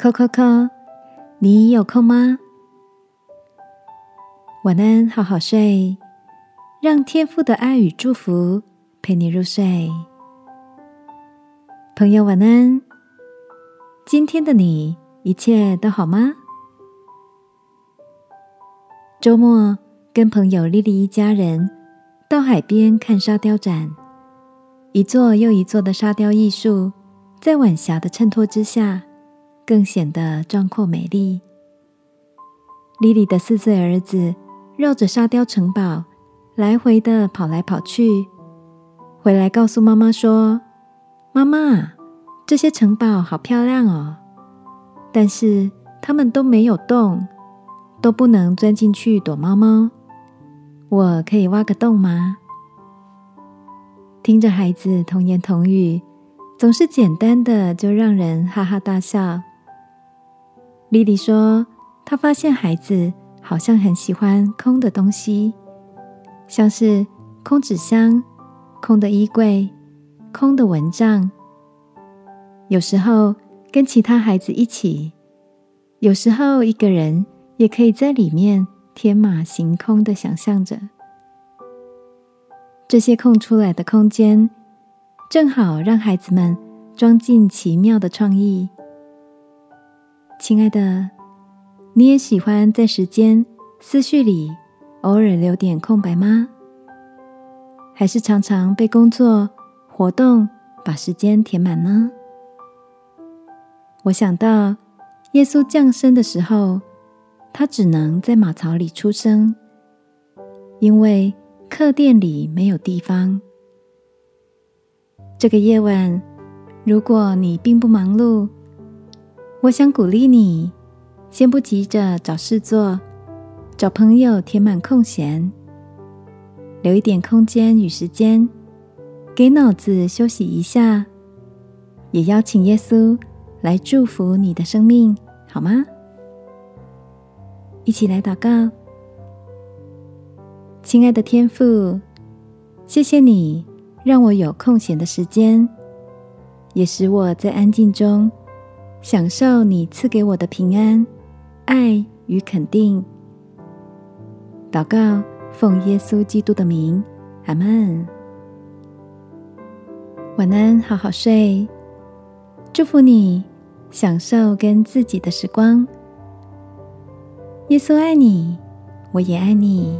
扣扣扣，你有空吗？晚安，好好睡，让天父的爱与祝福陪你入睡。朋友，晚安。今天的你一切都好吗？周末跟朋友丽丽一家人到海边看沙雕展，一座又一座的沙雕艺术，在晚霞的衬托之下。更显得壮阔美丽。莉莉的四岁儿子绕着沙雕城堡来回的跑来跑去，回来告诉妈妈说：“妈妈，这些城堡好漂亮哦，但是他们都没有洞，都不能钻进去躲猫猫。我可以挖个洞吗？”听着孩子童言童语，总是简单的就让人哈哈大笑。莉莉说：“她发现孩子好像很喜欢空的东西，像是空纸箱、空的衣柜、空的蚊帐。有时候跟其他孩子一起，有时候一个人也可以在里面天马行空的想象着。这些空出来的空间，正好让孩子们装进奇妙的创意。”亲爱的，你也喜欢在时间思绪里偶尔留点空白吗？还是常常被工作活动把时间填满呢？我想到耶稣降生的时候，他只能在马槽里出生，因为客店里没有地方。这个夜晚，如果你并不忙碌，我想鼓励你，先不急着找事做，找朋友填满空闲，留一点空间与时间，给脑子休息一下，也邀请耶稣来祝福你的生命，好吗？一起来祷告，亲爱的天父，谢谢你让我有空闲的时间，也使我在安静中。享受你赐给我的平安、爱与肯定。祷告，奉耶稣基督的名，阿门。晚安，好好睡。祝福你，享受跟自己的时光。耶稣爱你，我也爱你。